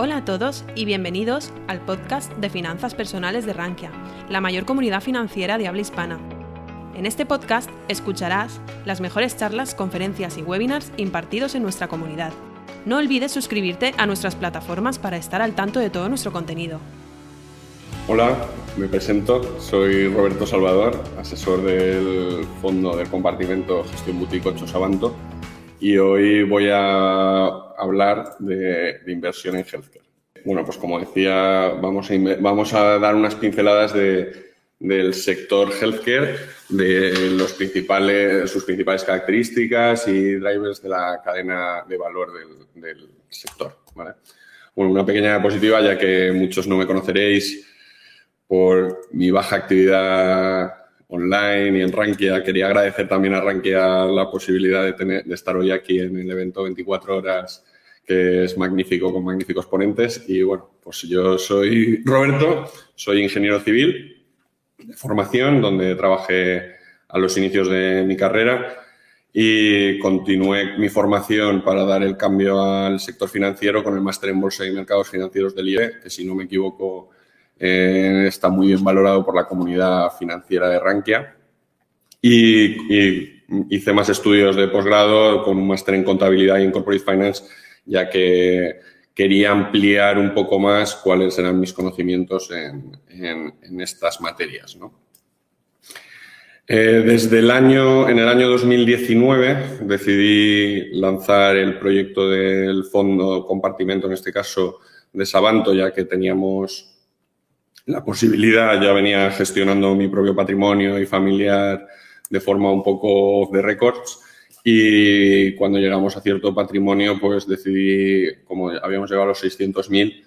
Hola a todos y bienvenidos al podcast de finanzas personales de Rankia, la mayor comunidad financiera de habla hispana. En este podcast escucharás las mejores charlas, conferencias y webinars impartidos en nuestra comunidad. No olvides suscribirte a nuestras plataformas para estar al tanto de todo nuestro contenido. Hola, me presento, soy Roberto Salvador, asesor del Fondo del Compartimento Gestión Boutique 8 Sabanto y hoy voy a hablar de, inversión en healthcare. Bueno, pues como decía, vamos a, vamos a dar unas pinceladas del sector healthcare, de los principales, sus principales características y drivers de la cadena de valor del, sector. Bueno, una pequeña diapositiva, ya que muchos no me conoceréis por mi baja actividad online y en Rankia. Quería agradecer también a Rankia la posibilidad de, tener, de estar hoy aquí en el evento 24 horas, que es magnífico, con magníficos ponentes. Y bueno, pues yo soy Roberto, soy ingeniero civil de formación, donde trabajé a los inicios de mi carrera y continué mi formación para dar el cambio al sector financiero con el máster en Bolsa y Mercados Financieros del IE, que si no me equivoco eh, está muy bien valorado por la comunidad financiera de Rankia. Y, hice más estudios de posgrado con un máster en contabilidad y en corporate finance, ya que quería ampliar un poco más cuáles eran mis conocimientos en, estas materias. Eh, desde el año, en el año 2019, decidí lanzar el proyecto del fondo compartimento, en este caso de Sabanto, ya que teníamos la posibilidad, ya venía gestionando mi propio patrimonio y familiar de forma un poco de récords y cuando llegamos a cierto patrimonio pues decidí, como habíamos llegado a los 600.000,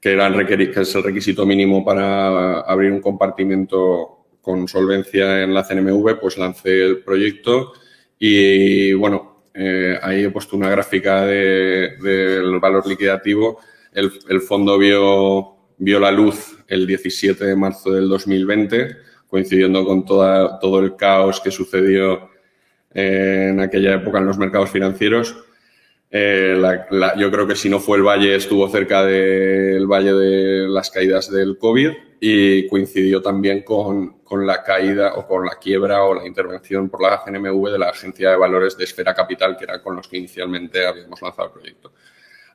que, que es el requisito mínimo para abrir un compartimento con solvencia en la CNMV, pues lancé el proyecto y bueno, eh, ahí he puesto una gráfica del valor liquidativo. El, el fondo vio vio la luz el 17 de marzo del 2020, coincidiendo con toda, todo el caos que sucedió en aquella época en los mercados financieros. Eh, yo creo que si no fue el valle, estuvo cerca del valle de las caídas del COVID y coincidió también con, con, la caída o con la quiebra o la intervención por la CNMV de la Agencia de Valores de Esfera Capital, que era con los que inicialmente habíamos lanzado el proyecto.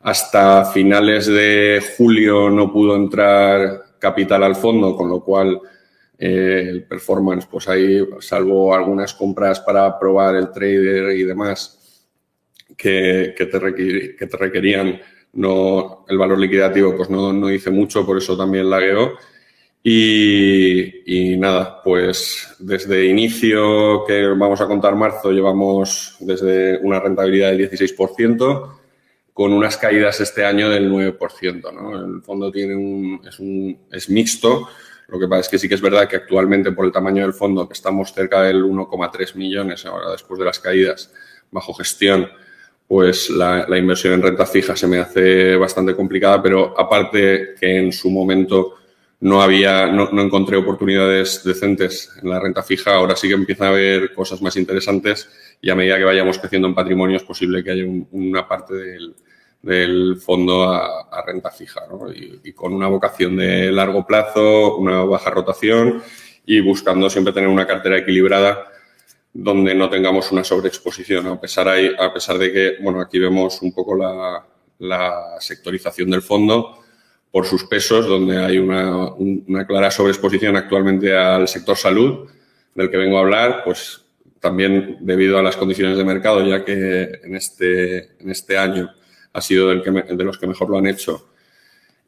Hasta finales de julio no pudo entrar capital al fondo, con lo cual eh, el performance, pues ahí, salvo algunas compras para probar el trader y demás que, que, te, que te, requerían, no, el valor liquidativo pues no, no hice mucho, por eso también lagueó. Y, y, nada, pues desde inicio, que vamos a contar marzo, llevamos desde una rentabilidad del 16%, con unas caídas este año del 9%. ¿no? El fondo tiene un, es, un, es mixto. Lo que pasa es que sí que es verdad que actualmente por el tamaño del fondo, que estamos cerca del 1,3 millones ahora después de las caídas bajo gestión, pues la, inversión en renta fija se me hace bastante complicada, pero aparte que en su momento no había, no, no, encontré oportunidades decentes en la renta fija, ahora sí que empiezan a haber cosas más interesantes y a medida que vayamos creciendo en patrimonio es posible que haya una parte del, del fondo a, renta fija ¿no? y, con una vocación de largo plazo, una baja rotación y buscando siempre tener una cartera equilibrada donde no tengamos una sobreexposición, a pesar, a pesar de que, bueno, aquí vemos un poco la, la sectorización del fondo por sus pesos, donde hay una, una clara sobreexposición actualmente al sector salud, del que vengo a hablar, pues también debido a las condiciones de mercado, ya que en este, en este año ha sido el que de los que mejor lo han hecho.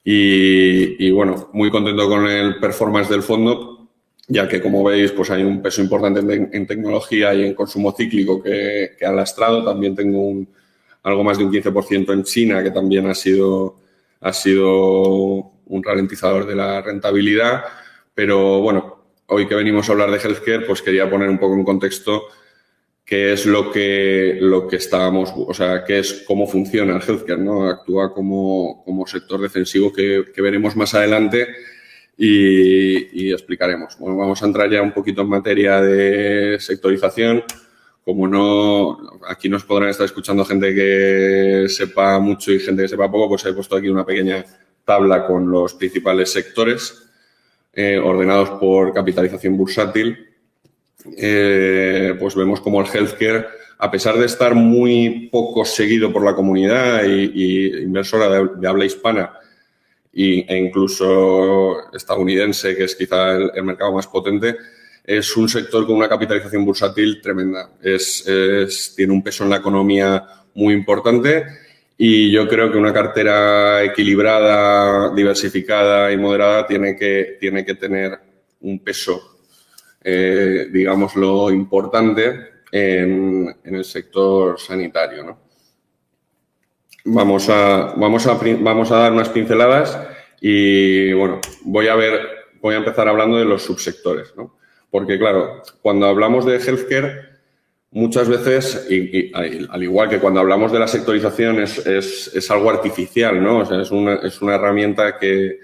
Y, bueno, muy contento con el performance del fondo, ya que como veis, pues hay un peso importante en, tecnología y en consumo cíclico que, que ha lastrado. También tengo algo más de un 15% en China, que también ha sido, ha sido un ralentizador de la rentabilidad. Pero bueno, hoy que venimos a hablar de healthcare, pues quería poner un poco en contexto qué es lo que, lo que estábamos, o sea, qué es, cómo funciona el healthcare, ¿no? Actúa como, como sector defensivo que, que, veremos más adelante y, y, explicaremos. Bueno, vamos a entrar ya un poquito en materia de sectorización. como no, aquí nos podrán estar escuchando gente que sepa mucho y gente que sepa poco, pues he puesto aquí una pequeña tabla con los principales sectores eh, ordenados por capitalización bursátil. Eh, pues vemos como el healthcare, a pesar de estar muy poco seguido por la comunidad y, inversora de, habla hispana e incluso estadounidense, que es quizá el mercado más potente, es un sector con una capitalización bursátil tremenda. Es, tiene un peso en la economía muy importante y yo creo que una cartera equilibrada, diversificada y moderada tiene que, tiene que tener un peso, eh, digámoslo, importante en, el sector sanitario. Vamos, a, vamos, a, vamos a dar unas pinceladas y, bueno, voy a ver, voy a empezar hablando de los subsectores. ¿no? Porque, claro, cuando hablamos de healthcare, muchas veces, y, al igual que cuando hablamos de la sectorización, es, algo artificial, ¿no? Es una, es una herramienta que,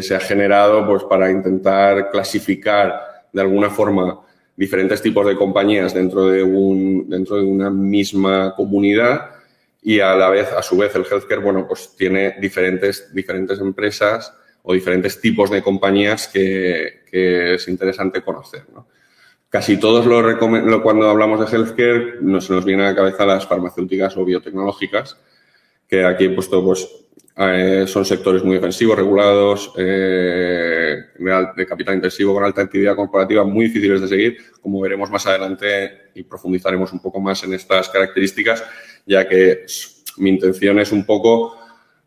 se ha generado pues, para intentar clasificar de alguna forma diferentes tipos de compañías dentro de, un, dentro de una misma comunidad y a la vez, a su vez, el healthcare, bueno, pues tiene diferentes, diferentes empresas o diferentes tipos de compañías que, es interesante conocer. Casi todos lo, cuando hablamos de healthcare nos, nos viene a la cabeza las farmacéuticas o biotecnológicas, que aquí he puesto pues eh, son sectores muy defensivos, regulados, eh, de capital intensivo con alta actividad corporativa, muy difíciles de seguir, como veremos más adelante y profundizaremos un poco más en estas características, ya que mi intención es un poco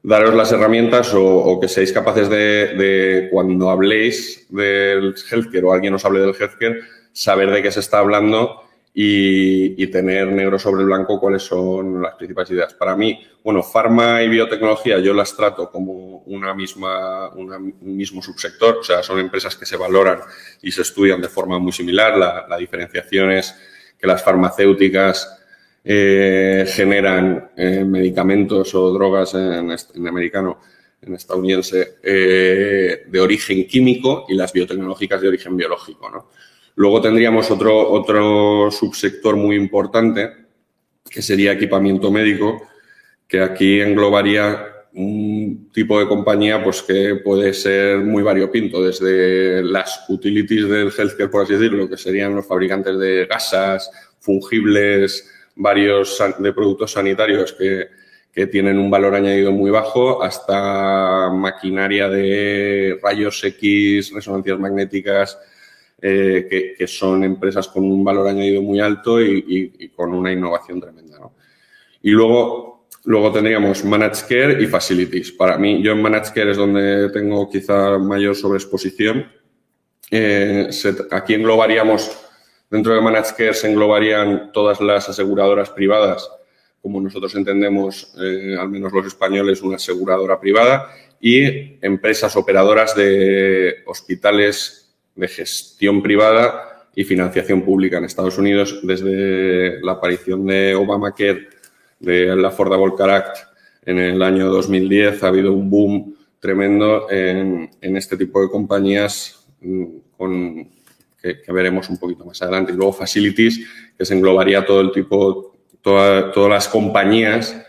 daros las herramientas o, que seáis capaces de, cuando habléis del healthcare o alguien os hable del healthcare, saber de qué se está hablando y, tener negro sobre blanco cuáles son las principales ideas. Para mí, bueno, farma y biotecnología yo las trato como una misma, un mismo subsector, o sea, son empresas que se valoran y se estudian de forma muy similar. La, la diferenciación es que las farmacéuticas eh, generan eh, medicamentos o drogas en, americano, en estadounidense, eh, de origen químico y las biotecnológicas de origen biológico. Luego tendríamos otro, otro subsector muy importante, que sería equipamiento médico, que aquí englobaría un tipo de compañía pues, que puede ser muy variopinto, desde las utilities del healthcare, por así decirlo, que serían los fabricantes de gasas, fungibles, varios de productos sanitarios que, tienen un valor añadido muy bajo, hasta maquinaria de rayos X, resonancias magnéticas, eh, que, son empresas con un valor añadido muy alto y, con una innovación tremenda. Y luego, luego tendríamos Managed Care y Facilities. Para mí, yo en Managed Care es donde tengo quizá mayor sobreexposición. Eh, aquí englobaríamos Dentro de Managed Care se englobarían todas las aseguradoras privadas, como nosotros entendemos, eh, al menos los españoles, una aseguradora privada, y empresas operadoras de hospitales de gestión privada y financiación pública en Estados Unidos desde la aparición de Obamacare, de la Affordable Care Act en el año 2010. Ha habido un boom tremendo en, en este tipo de compañías mm, con que, veremos un poquito más adelante. Y luego facilities, que se englobaría todo el tipo, todas las compañías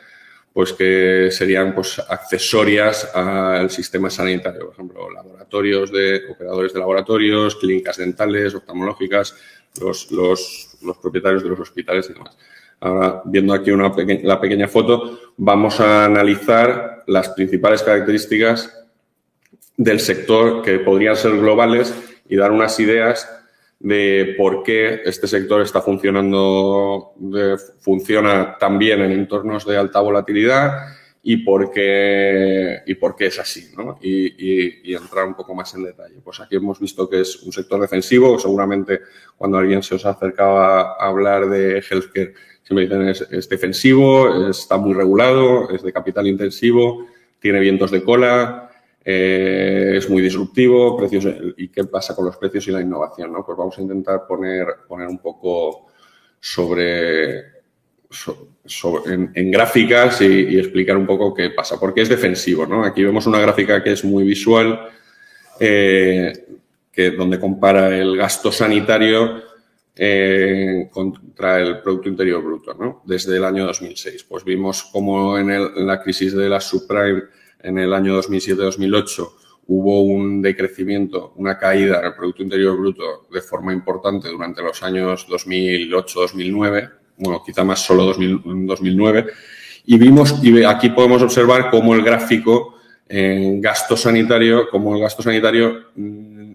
pues que serían pues, accesorias al sistema sanitario, por ejemplo, laboratorios de operadores de laboratorios, clínicas dentales, oftalmológicas, los, los, los propietarios de los hospitales y demás. Ahora, viendo aquí una la pequeña foto, vamos a analizar las principales características del sector que podrían ser globales y dar unas ideas de por qué este sector está funcionando, funciona tan bien en entornos de alta volatilidad y por qué, y por qué es así, ¿no? Y, entrar un poco más en detalle. Pues aquí hemos visto que es un sector defensivo, seguramente cuando alguien se os acercaba a hablar de healthcare, siempre dicen es defensivo, está muy regulado, es de capital intensivo, tiene vientos de cola, eh, es muy disruptivo, precios, ¿y qué pasa con los precios y la innovación? ¿no? Pues vamos a intentar poner, poner un poco sobre, en, gráficas y, explicar un poco qué pasa, porque es defensivo. ¿no? Aquí vemos una gráfica que es muy visual, eh, que, donde compara el gasto sanitario eh, contra el Producto Interior Bruto, ¿no? Desde el año 2006. Pues vimos cómo en, en la crisis de la subprime en el año 2007-2008 hubo un decrecimiento, una caída en el Producto Interior Bruto de forma importante durante los años 2008-2009, bueno, quizá más solo 2009, y vimos, y aquí podemos observar cómo el gráfico en gasto sanitario, como el gasto sanitario mm,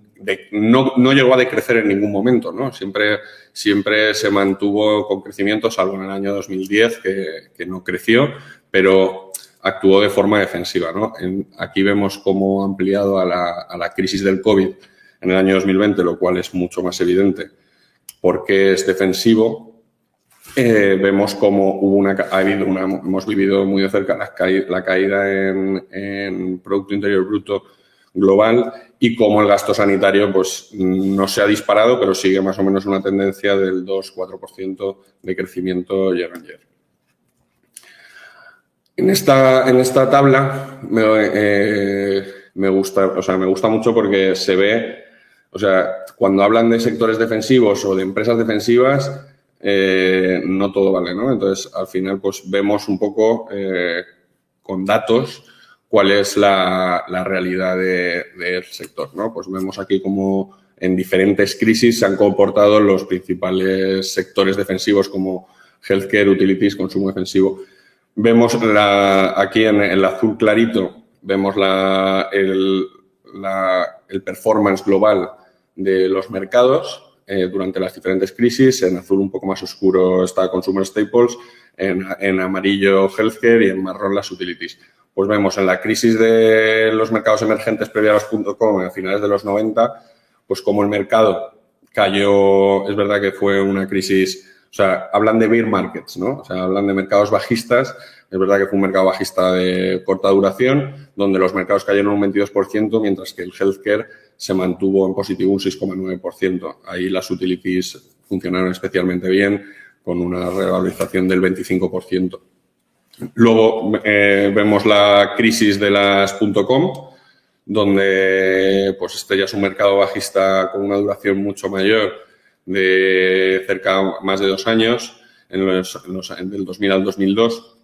no, no, llegó a decrecer en ningún momento, ¿no? Siempre, siempre se mantuvo con crecimiento, salvo en el año 2010, que, que no creció, pero actuó de forma defensiva. ¿no? aquí vemos cómo ha ampliado a la, a crisis del COVID en el año 2020, lo cual es mucho más evidente porque es defensivo. Eh, vemos cómo hubo una, ha habido una, hemos vivido muy de cerca la caída en, en, Producto Interior Bruto global y cómo el gasto sanitario pues, no se ha disparado, pero sigue más o menos una tendencia del 2-4% de crecimiento year on year. En esta, en esta tabla me, eh, me, gusta, o sea, me gusta mucho porque se ve, o sea, cuando hablan de sectores defensivos o de empresas defensivas, eh, no todo vale, ¿no? Entonces, al final, pues vemos un poco eh, con datos cuál es la, la realidad del de, sector, ¿no? Pues vemos aquí como en diferentes crisis se han comportado los principales sectores defensivos como healthcare, utilities, consumo defensivo. Vemos la, aquí en el azul clarito, vemos la, el, la, el performance global de los mercados eh, durante las diferentes crisis. En azul un poco más oscuro está Consumer Staples, en, en amarillo Healthcare y en marrón las Utilities. Pues vemos en la crisis de los mercados emergentes previa a los .com a finales de los 90, pues como el mercado cayó, es verdad que fue una crisis o sea, hablan de bear markets, ¿no? O sea, hablan de mercados bajistas. Es verdad que fue un mercado bajista de corta duración, donde los mercados cayeron un 22%, mientras que el healthcare se mantuvo en positivo un 6,9%. Ahí las utilities funcionaron especialmente bien, con una revalorización del 25%. Luego eh, vemos la crisis de las .com, donde pues este ya es un mercado bajista con una duración mucho mayor de cerca más de dos años, en los, en los, del 2000 al 2002,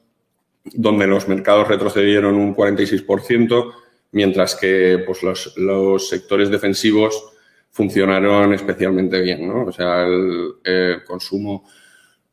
donde los mercados retrocedieron un 46%, mientras que pues, los, los sectores defensivos funcionaron especialmente bien. ¿no? O sea, el, consumo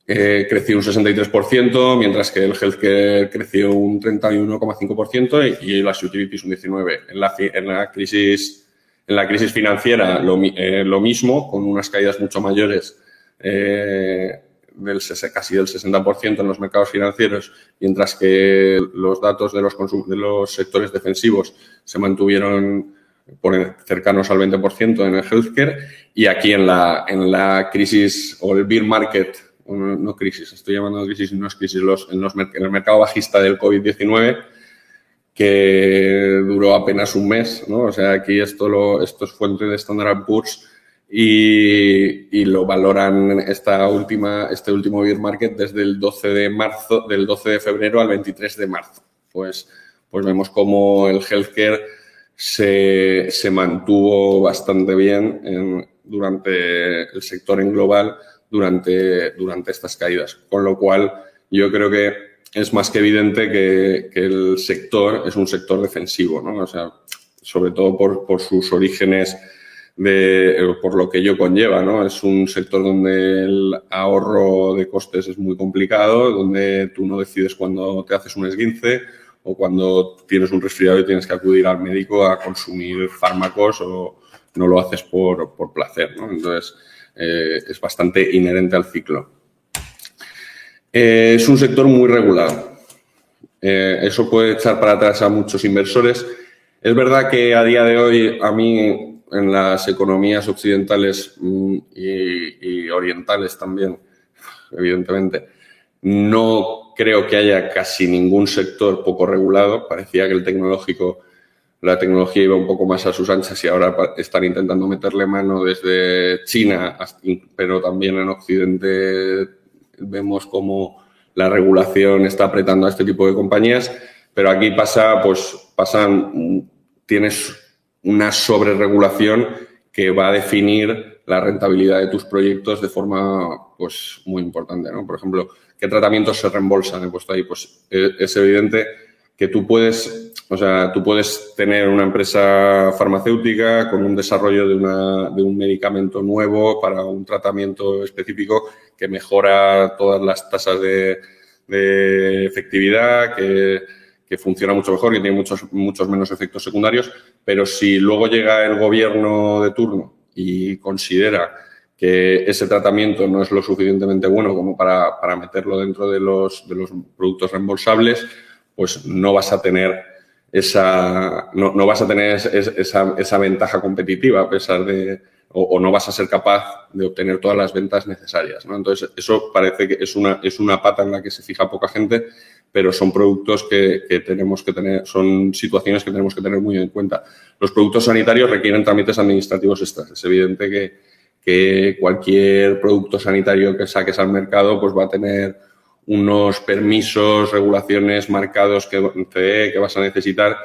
eh, creció un 63%, mientras que el healthcare creció un 31,5% y, y las utilities un 19%. En la, en la crisis en la crisis financiera lo, eh, lo mismo, con unas caídas mucho mayores, eh, del, casi del 60% en los mercados financieros, mientras que los datos de los, de los sectores defensivos se mantuvieron por cercanos al 20% en el healthcare y aquí en la, en la crisis o el bear market, no crisis, estoy llamando crisis, no es crisis, los, en, los, en el mercado bajista del COVID-19, que duró apenas un mes, ¿no? O sea, aquí esto, lo, esto es fuente de Standard Poor's y, y, lo valoran esta última, este último bear market desde el 12 de marzo, del 12 de febrero al 23 de marzo. Pues, pues vemos cómo el healthcare se, se mantuvo bastante bien en, durante el sector en global durante, durante estas caídas. Con lo cual, yo creo que es más que evidente que, que, el sector es un sector defensivo, ¿no? O sea, sobre todo por, por sus orígenes, de, por lo que ello conlleva, ¿no? Es un sector donde el ahorro de costes es muy complicado, donde tú no decides cuando te haces un esguince o cuando tienes un resfriado y tienes que acudir al médico a consumir fármacos o no lo haces por, por placer, ¿no? Entonces, eh, es bastante inherente al ciclo. Eh, es un sector muy regulado. Eh, eso puede echar para atrás a muchos inversores. Es verdad que a día de hoy, a mí, en las economías occidentales mm, y, y orientales también, evidentemente, no creo que haya casi ningún sector poco regulado. Parecía que el tecnológico, la tecnología iba un poco más a sus anchas y ahora están intentando meterle mano desde China, pero también en Occidente vemos cómo la regulación está apretando a este tipo de compañías, pero aquí pasa, pues pasan, tienes una sobreregulación que va a definir la rentabilidad de tus proyectos de forma pues muy importante, ¿no? Por ejemplo, ¿qué tratamientos se reembolsan? He puesto ahí, pues eh, es evidente que tú puedes, o sea, tú puedes tener una empresa farmacéutica con un desarrollo de, una, de un medicamento nuevo para un tratamiento específico que mejora todas las tasas de, de efectividad, que, que, funciona mucho mejor, que tiene muchos, muchos menos efectos secundarios, pero si luego llega el gobierno de turno y considera que ese tratamiento no es lo suficientemente bueno como para, para meterlo dentro de los, de los productos reembolsables, pues no vas a tener esa, no, no vas a tener esa, esa, ventaja competitiva a pesar de, o, no vas a ser capaz de obtener todas las ventas necesarias. ¿no? Entonces, eso parece que es una, es una pata en la que se fija poca gente, pero son productos que, que, tenemos que tener, son situaciones que tenemos que tener muy en cuenta. Los productos sanitarios requieren trámites administrativos extras. Es evidente que, que cualquier producto sanitario que saques al mercado, pues va a tener unos permisos, regulaciones marcados que, que vas a necesitar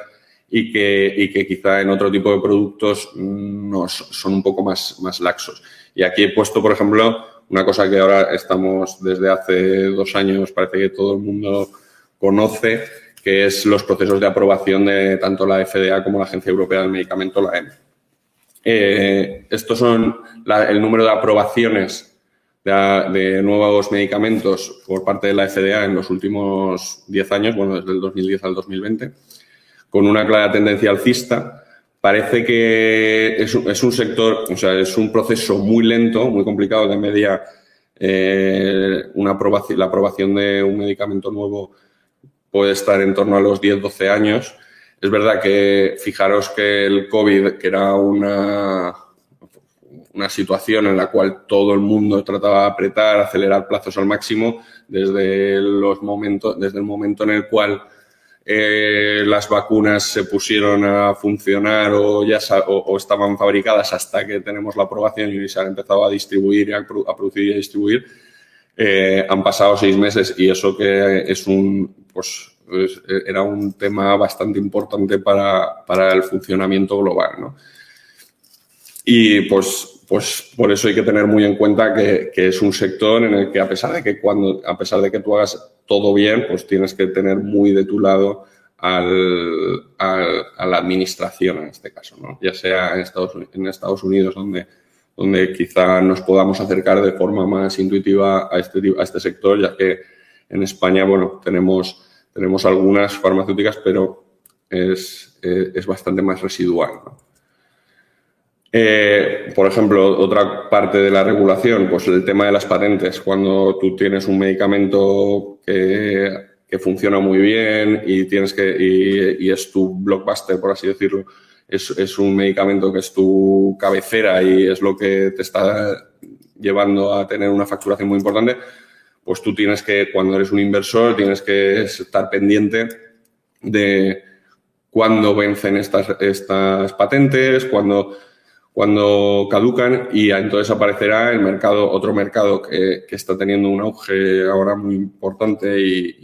y que, y que quizá en otro tipo de productos no, son un poco más, más laxos. Y aquí he puesto, por ejemplo, una cosa que ahora estamos desde hace dos años, parece que todo el mundo conoce, que es los procesos de aprobación de tanto la FDA como la Agencia Europea del Medicamento, la EMA. Eh, estos son el número de aprobaciones de, nuevos medicamentos por parte de la FDA en los últimos 10 años, bueno, desde el 2010 al 2020, con una clara tendencia alcista. Parece que es, es un sector, o sea, es un proceso muy lento, muy complicado de media. Eh, una aprobación, la aprobación de un medicamento nuevo puede estar en torno a los 10-12 años. Es verdad que fijaros que el COVID, que era una, una situación en la cual todo el mundo trataba de apretar, acelerar plazos al máximo, desde, los momentos, desde el momento en el cual eh, las vacunas se pusieron a funcionar o ya o, estaban fabricadas hasta que tenemos la aprobación y se han empezado a distribuir, a, a producir y a distribuir, eh, han pasado seis meses y eso que es un, pues, era un tema bastante importante para, para el funcionamiento global, ¿no? Y pues pues por eso hay que tener muy en cuenta que, es un sector en el que a pesar de que cuando, a pesar de que tú hagas todo bien, pues tienes que tener muy de tu lado al, al, a la administración en este caso, ¿no? Ya sea en Estados, Unidos donde, donde quizá nos podamos acercar de forma más intuitiva a este, a este sector, ya que en España, bueno, tenemos, tenemos algunas farmacéuticas, pero es, es bastante más residual, ¿no? Eh, por ejemplo, otra parte de la regulación, pues el tema de las patentes. Cuando tú tienes un medicamento que, funciona muy bien y tienes que y, es tu blockbuster, por así decirlo, es, es, un medicamento que es tu cabecera y es lo que te está llevando a tener una facturación muy importante, pues tú tienes que, cuando eres un inversor, tienes que estar pendiente de cuándo vencen estas, estas patentes, cuando cuando caducan y entonces aparecerá el mercado, otro mercado que, que está teniendo un auge ahora muy importante y,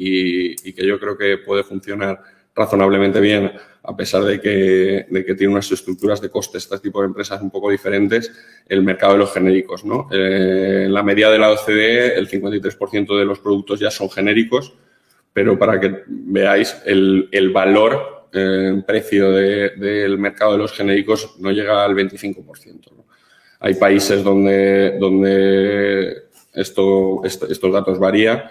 y, que yo creo que puede funcionar razonablemente bien, a pesar de que, de que tiene unas estructuras de coste este tipo de empresas un poco diferentes, el mercado de los genéricos. ¿no? Eh, en la media de la OCDE, el 53% de los productos ya son genéricos, pero para que veáis el, el valor el precio de, del mercado de los genéricos no llega al 25%. ¿no? Hay países donde, donde esto, esto, estos datos varían,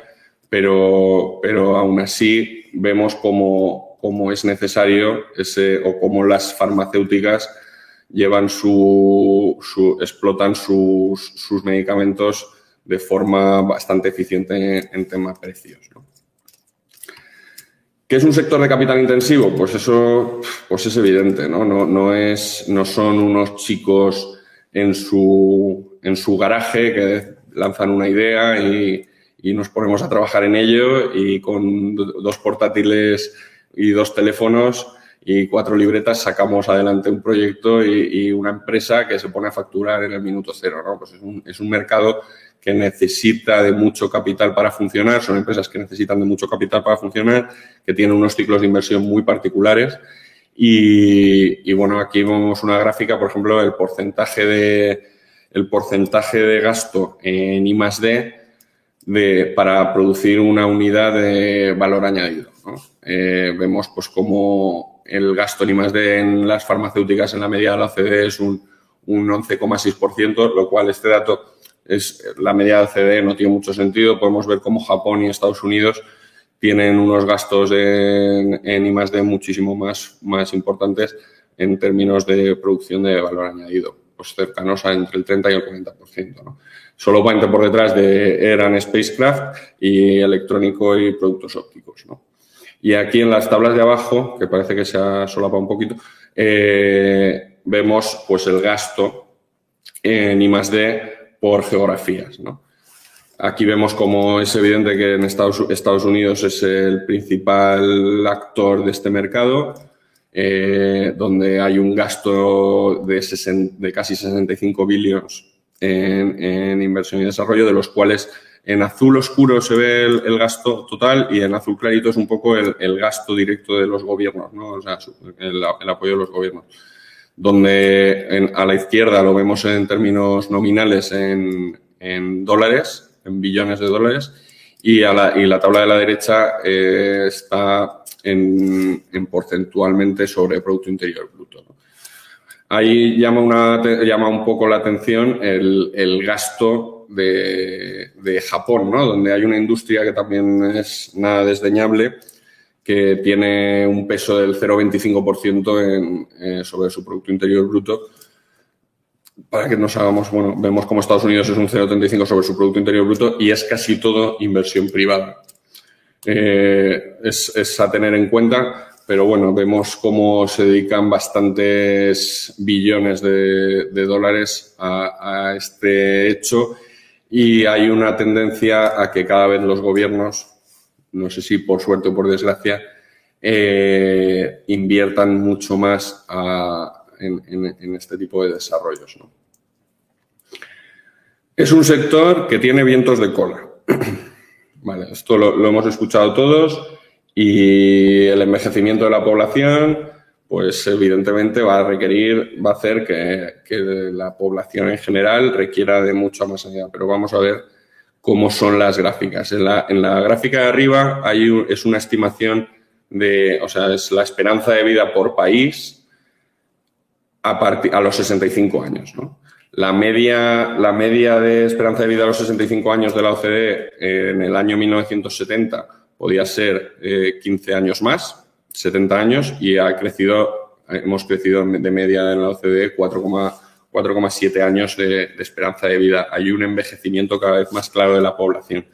pero, pero aún así vemos cómo, cómo es necesario ese, o cómo las farmacéuticas llevan su, explotan sus, sus medicamentos de forma bastante eficiente en, en tema precios. ¿Qué es un sector de capital intensivo? Pues eso pues es evidente, ¿no? No, no, es, no son unos chicos en su, garaje que lanzan una idea y, nos ponemos a trabajar en ello y con dos portátiles y dos teléfonos y cuatro libretas sacamos adelante un proyecto y, una empresa que se pone a facturar en el minuto cero, ¿no? Pues es un mercado que necesita de mucho capital para funcionar, son empresas que necesitan de mucho capital para funcionar, que tienen unos ciclos de inversión muy particulares. Y, bueno, aquí vemos una gráfica, por ejemplo, el porcentaje de el porcentaje de gasto en I D para producir una unidad de valor añadido. Eh, vemos pues como el gasto en I D en las farmacéuticas en la media de la OCDE es un, un 11,6%, lo cual este dato es la media de OCDE no tiene mucho sentido. Podemos ver cómo Japón y Estados Unidos tienen unos gastos en, en I D muchísimo más, más importantes en términos de producción de valor añadido, pues cercanos a entre el 30 y el 40%. ¿no? Solo 20 por detrás de eran spacecraft y electrónico y productos ópticos. ¿no? Y aquí en las tablas de abajo, que parece que se ha solapado un poquito, eh, vemos pues el gasto en I D por geografías. ¿no? Aquí vemos como es evidente que en Estados, Estados Unidos es el principal actor de este mercado eh, donde hay un gasto de, casi 65 billones en, inversión y desarrollo, de los cuales en azul oscuro se ve el, gasto total y en azul clarito es un poco el, gasto directo de los gobiernos, ¿no? o sea, el, apoyo de los gobiernos. Donde a la izquierda lo vemos en términos nominales en, en dólares, en billones de dólares, y, a la, y la tabla de la derecha eh, está en, porcentualmente sobre el Producto Interior Bruto. Ahí llama, una, llama un poco la atención el, gasto de, Japón, ¿no? donde hay una industria que también es nada desdeñable, que tiene un peso del 0,25% eh, sobre su Producto Interior Bruto para que nos hagamos, bueno, vemos como Estados Unidos es un 0,35 sobre su Producto Interior Bruto y es casi todo inversión privada. Eh, es, a tener en cuenta, pero bueno, vemos cómo se dedican bastantes billones de, dólares a, este hecho y hay una tendencia a que cada vez los gobiernos, no sé si por suerte o por desgracia, eh, inviertan mucho más en, este tipo de desarrollos. Es un sector que tiene vientos de cola. vale, esto lo, hemos escuchado todos y el envejecimiento de la población, pues evidentemente va a requerir, va a hacer que, la población en general requiera de mucha más ayuda. Pero vamos a ver cómo son las gráficas. En la, en la gráfica de arriba hay es una estimación de, o sea, es la esperanza de vida por país a, a los 65 años. ¿no? La, media, la media de esperanza de vida a los 65 años de la OCDE eh, en el año 1970 podía ser 15 eh, años más, 70 años, y ha crecido, hemos crecido de media en la OCDE 4,7 años de, esperanza de vida. Hay un envejecimiento cada vez más claro de la población.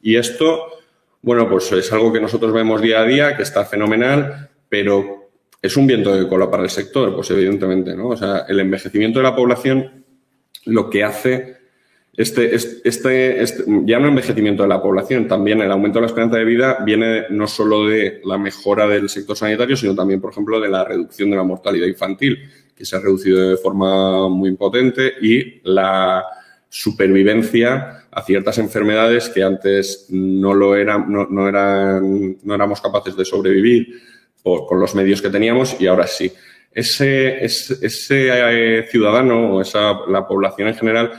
Y esto, bueno, pues es algo que nosotros vemos día a día, que está fenomenal, pero ¿Es un viento de cola para el sector? Pues evidentemente, ¿no? O sea, el envejecimiento de la población lo que hace este, este, este, ya no envejecimiento de la población, también el aumento de la esperanza de vida viene no solo de la mejora del sector sanitario, sino también, por ejemplo, de la reducción de la mortalidad infantil, que se ha reducido de forma muy potente, y la supervivencia a ciertas enfermedades que antes no lo eran, no, no eran, no éramos capaces de sobrevivir con los medios que teníamos y ahora sí. Ese, ese, eh, ciudadano o esa, la población en general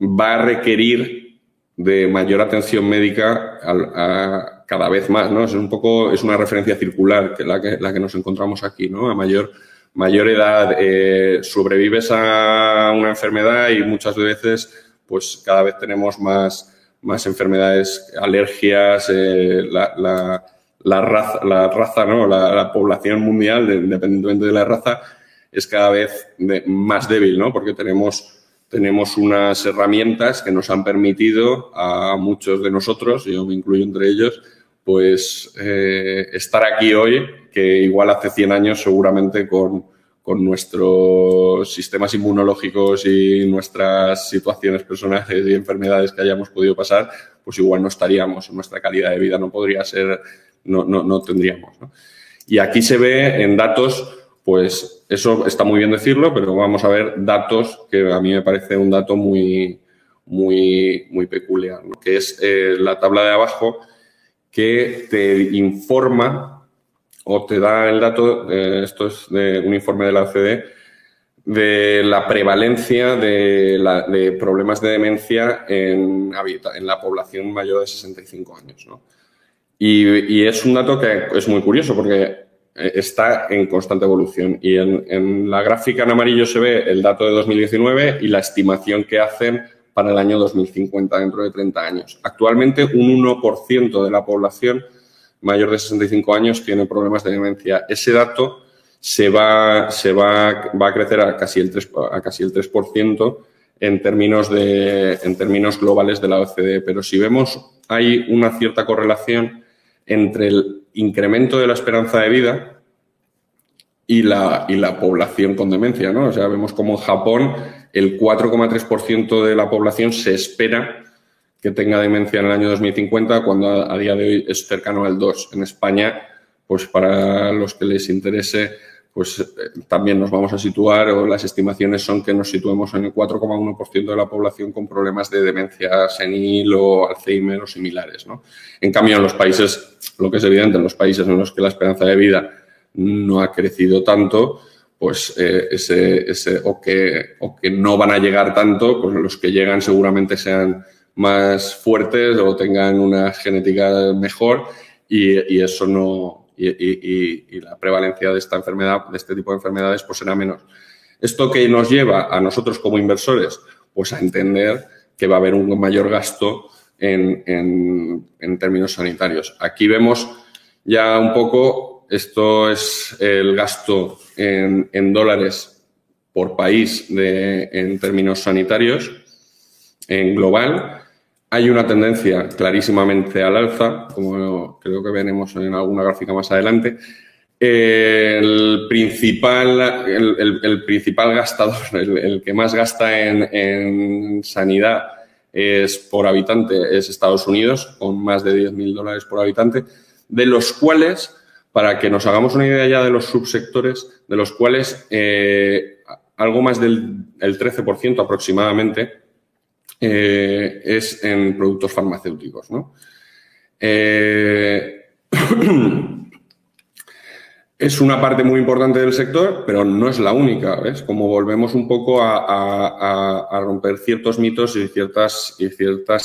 va a requerir de mayor atención médica a, cada vez más, ¿no? Es un poco, es una referencia circular que la que, la que nos encontramos aquí, ¿no? A mayor, mayor edad eh, sobrevives a una enfermedad y muchas veces, pues cada vez tenemos más, más enfermedades, alergias, eh, la la raza, la raza ¿no? La, población mundial, independientemente de la raza, es cada vez más débil, ¿no? Porque tenemos, tenemos unas herramientas que nos han permitido a muchos de nosotros, yo me incluyo entre ellos, pues eh, estar aquí hoy, que igual hace 100 años seguramente con, con nuestros sistemas inmunológicos y nuestras situaciones personales y enfermedades que hayamos podido pasar, pues igual no estaríamos, nuestra calidad de vida no podría ser no, no, no tendríamos. Y aquí se ve en datos, pues eso está muy bien decirlo, pero vamos a ver datos que a mí me parece un dato muy, muy, muy peculiar, que es eh, la tabla de abajo que te informa o te da el dato, eh, esto es de un informe de la OCDE, de la prevalencia de, problemas de demencia en, en, la población mayor de 65 años. Y, es un dato que es muy curioso porque eh, está en constante evolución. Y en, la gráfica en amarillo se ve el dato de 2019 y la estimación que hacen para el año 2050, dentro de 30 años. Actualmente, un 1% de la población mayor de 65 años tiene problemas de demencia. Ese dato se va, se va, va a crecer a casi el 3%, a casi el 3% en, términos de, en términos globales de la OCDE. Pero si vemos, hay una cierta correlación entre el incremento de la esperanza de vida y la, y la población con demencia. ¿no? O sea, vemos como en Japón el 4,3% de la población se espera que tenga demencia en el año 2050, cuando a, día de hoy es cercano al 2. En España, pues para los que les interese, pues eh, también nos vamos a situar, o las estimaciones son que nos situemos en el 4,1% de la población con problemas de demencia senil o Alzheimer o similares. ¿no? En cambio, en los países, lo que es evidente, en los países en los que la esperanza de vida no ha crecido tanto, pues eh, ese, ese, o, que, o que no van a llegar tanto, pues los que llegan seguramente sean más fuertes o tengan una genética mejor y, y eso no, y, la prevalencia de esta enfermedad, de este tipo de enfermedades, pues será menos. ¿Esto que nos lleva a nosotros como inversores? Pues a entender que va a haber un mayor gasto en, en, términos sanitarios. Aquí vemos ya un poco, esto es el gasto en, en dólares por país de, en términos sanitarios en global hay una tendencia clarísimamente al alza, como creo que veremos en alguna gráfica más adelante. El principal, el, principal gastador, el, que más gasta en, sanidad es por habitante, es Estados Unidos, con más de 10.000 dólares por habitante, de los cuales, para que nos hagamos una idea ya de los subsectores, de los cuales eh, algo más del 13% aproximadamente eh, es en productos farmacéuticos. ¿no? Eh, es una parte muy importante del sector, pero no es la única. ¿ves? Como volvemos un poco a, romper ciertos mitos y ciertas,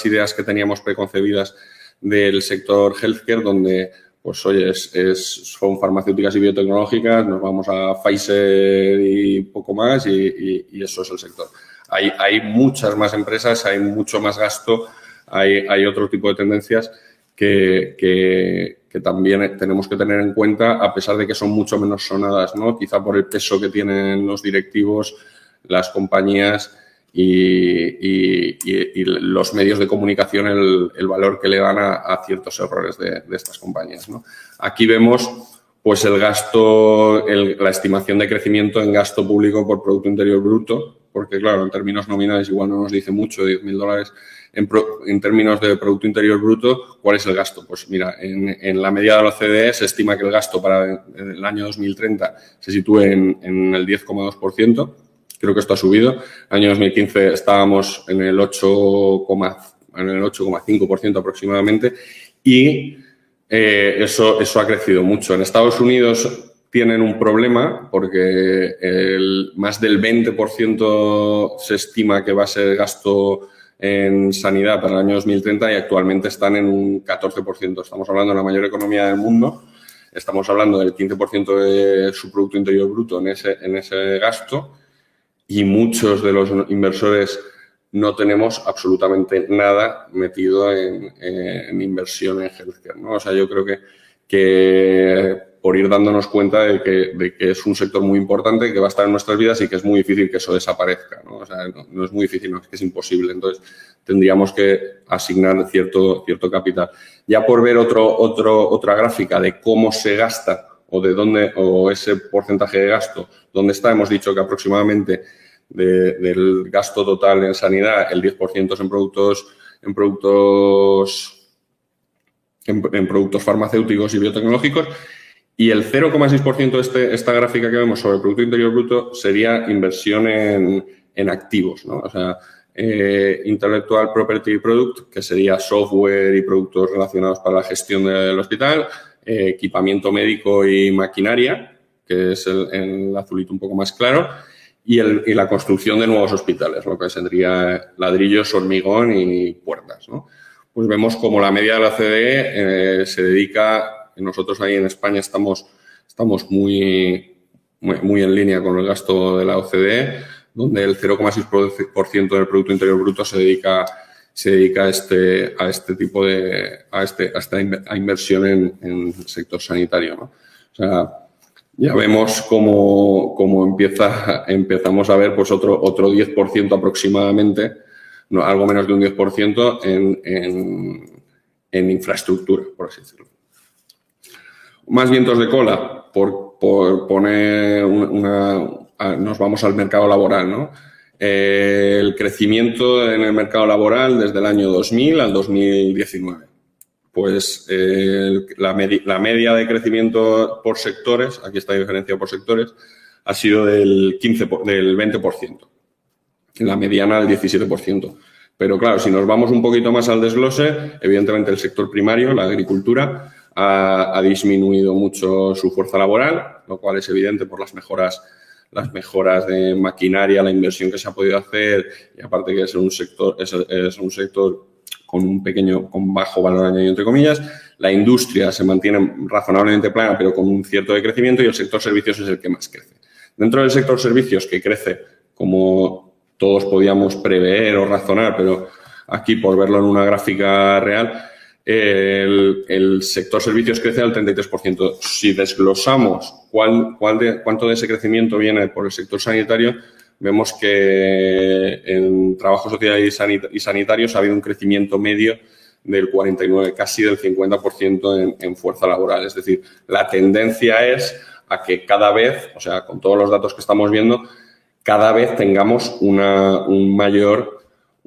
ideas que teníamos preconcebidas del sector healthcare, donde pues oye, son farmacéuticas y biotecnológicas, nos vamos a Pfizer y poco más y eso es el sector. Hay, muchas más empresas, hay mucho más gasto, hay, otro tipo de tendencias que, también tenemos que tener en cuenta, a pesar de que son mucho menos sonadas, ¿no? Quizá por el peso que tienen los directivos, las compañías y, los medios de comunicación, el, valor que le dan a, ciertos errores de, estas compañías, Aquí vemos pues el gasto, la estimación de crecimiento en gasto público por Producto Interior Bruto, porque claro, en términos nominales igual no nos dice mucho, 10.000 dólares. En, términos de Producto Interior Bruto, ¿cuál es el gasto? Pues mira, en, la media de la OCDE se estima que el gasto para el año 2030 se sitúe en, el 10,2%. Creo que esto ha subido. En el año 2015 estábamos en el 8,5% aproximadamente y eh, eso, eso ha crecido mucho. En Estados Unidos tienen un problema porque el, más del 20% se estima que va a ser gasto en sanidad para el año 2030 y actualmente están en un 14%. Estamos hablando de la mayor economía del mundo, estamos hablando del 15% de su Producto Interior Bruto en ese, en ese gasto y muchos de los inversores no tenemos absolutamente nada metido en, en inversión en healthcare. ¿no? O sea, yo creo que, que por ir dándonos cuenta de que, es un sector muy importante, que va a estar en nuestras vidas y que es muy difícil que eso desaparezca. No, o sea, no, es muy difícil, no, es que es imposible. Entonces, tendríamos que asignar cierto, cierto capital. Ya por ver otro, otro, otra gráfica de cómo se gasta o de dónde, o ese porcentaje de gasto, dónde está, hemos dicho que aproximadamente del gasto total en sanidad, el 10% es en productos, en productos, en productos farmacéuticos y biotecnológicos y el 0,6% de este, esta gráfica que vemos sobre el Producto Interior Bruto sería inversión en, en activos, ¿no? O sea, eh, Intellectual Property Product, que sería software y productos relacionados para la gestión del hospital, eh, equipamiento médico y maquinaria, que es el, el, azulito un poco más claro, y, el, y, la construcción de nuevos hospitales, lo que sería ladrillos, hormigón y puertas. ¿no? Pues vemos como la media de la CDE eh, se dedica, nosotros ahí en España estamos, muy, muy, en línea con el gasto de la OCDE, donde el 0,6% del Producto Interior Bruto se dedica, se dedica a, este, a este tipo de, a, este, a esta inversión en, en el sector sanitario. O sea, ya vemos cómo, cómo empieza, empezamos a ver pues otro, otro 10% aproximadamente, no, algo menos de un 10% en, en, en, infraestructura, por así decirlo. Más vientos de cola, por, poner una, nos vamos al mercado laboral, ¿no? Eh, el crecimiento en el mercado laboral desde el año 2000 al 2019 pues eh, la, media de crecimiento por sectores, aquí está la diferencia por sectores, ha sido del, 15, del 20%, la mediana del 17%. Pero claro, si nos vamos un poquito más al desglose, evidentemente el sector primario, la agricultura, ha, ha, disminuido mucho su fuerza laboral, lo cual es evidente por las mejoras, las mejoras de maquinaria, la inversión que se ha podido hacer, y aparte que es un sector, es, un sector con un pequeño, con bajo valor añadido, entre comillas. La industria se mantiene razonablemente plana, pero con un cierto decrecimiento y el sector servicios es el que más crece. Dentro del sector servicios, que crece como todos podíamos prever o razonar, pero aquí por verlo en una gráfica real, el, el sector servicios crece al 33%. Si desglosamos cuál, cuál de, cuánto de ese crecimiento viene por el sector sanitario, vemos que en trabajo social y sanitarios ha habido un crecimiento medio del 49, casi del 50% en, en fuerza laboral. Es decir, la tendencia es a que cada vez, o sea, con todos los datos que estamos viendo, cada vez tengamos una, un mayor,